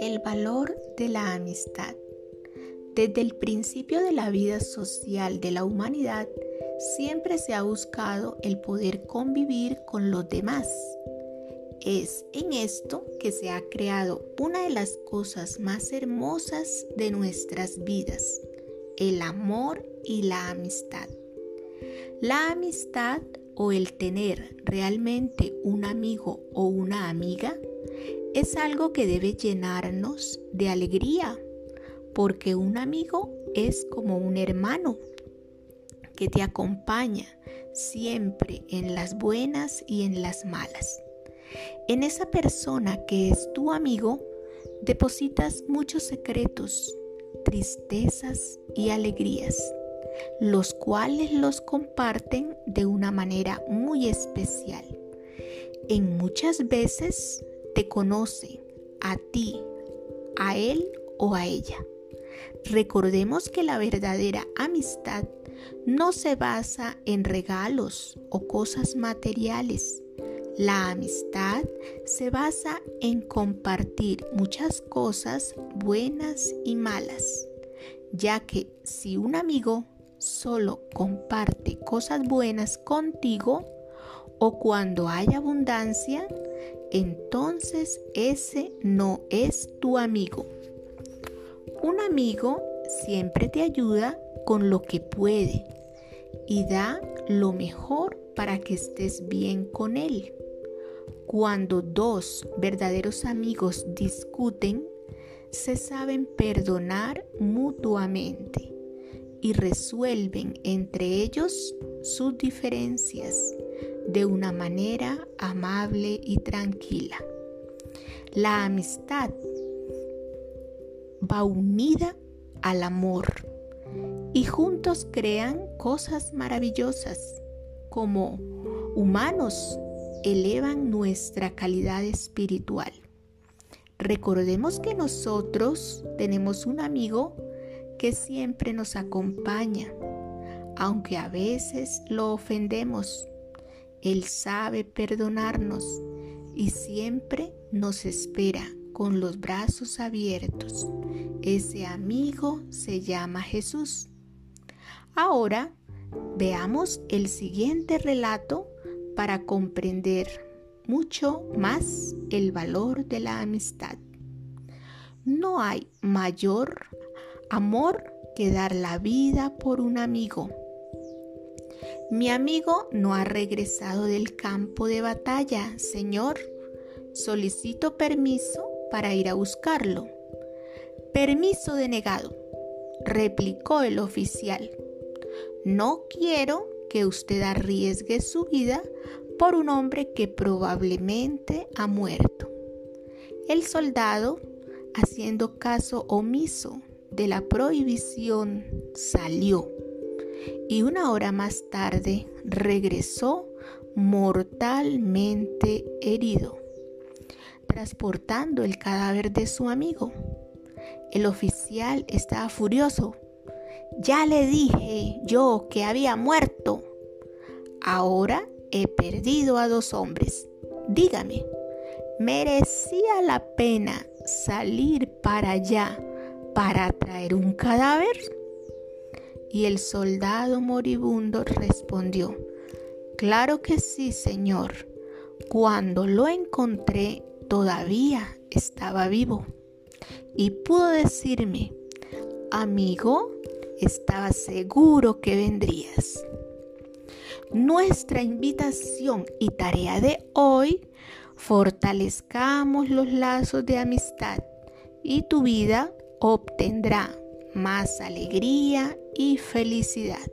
El valor de la amistad. Desde el principio de la vida social de la humanidad, siempre se ha buscado el poder convivir con los demás. Es en esto que se ha creado una de las cosas más hermosas de nuestras vidas, el amor y la amistad. La amistad o el tener realmente un amigo o una amiga es algo que debe llenarnos de alegría, porque un amigo es como un hermano que te acompaña siempre en las buenas y en las malas. En esa persona que es tu amigo, depositas muchos secretos, tristezas y alegrías, los cuales los comparten de una manera muy especial. En muchas veces te conoce a ti, a él o a ella. Recordemos que la verdadera amistad no se basa en regalos o cosas materiales. La amistad se basa en compartir muchas cosas buenas y malas, ya que si un amigo solo comparte cosas buenas contigo o cuando hay abundancia, entonces ese no es tu amigo. Un amigo siempre te ayuda con lo que puede y da lo mejor para que estés bien con él. Cuando dos verdaderos amigos discuten, se saben perdonar mutuamente y resuelven entre ellos sus diferencias de una manera amable y tranquila. La amistad va unida al amor y juntos crean cosas maravillosas como humanos elevan nuestra calidad espiritual. Recordemos que nosotros tenemos un amigo que siempre nos acompaña, aunque a veces lo ofendemos. Él sabe perdonarnos y siempre nos espera con los brazos abiertos. Ese amigo se llama Jesús. Ahora veamos el siguiente relato para comprender mucho más el valor de la amistad. No hay mayor amor que dar la vida por un amigo. Mi amigo no ha regresado del campo de batalla, Señor. Solicito permiso para ir a buscarlo. Permiso denegado, replicó el oficial. No quiero que usted arriesgue su vida por un hombre que probablemente ha muerto. El soldado, haciendo caso omiso de la prohibición, salió y una hora más tarde regresó mortalmente herido, transportando el cadáver de su amigo. El oficial estaba furioso ya le dije yo que había muerto. Ahora he perdido a dos hombres. Dígame, ¿merecía la pena salir para allá para traer un cadáver? Y el soldado moribundo respondió, Claro que sí, señor. Cuando lo encontré todavía estaba vivo y pudo decirme, amigo, estaba seguro que vendrías. Nuestra invitación y tarea de hoy, fortalezcamos los lazos de amistad y tu vida obtendrá más alegría y felicidad.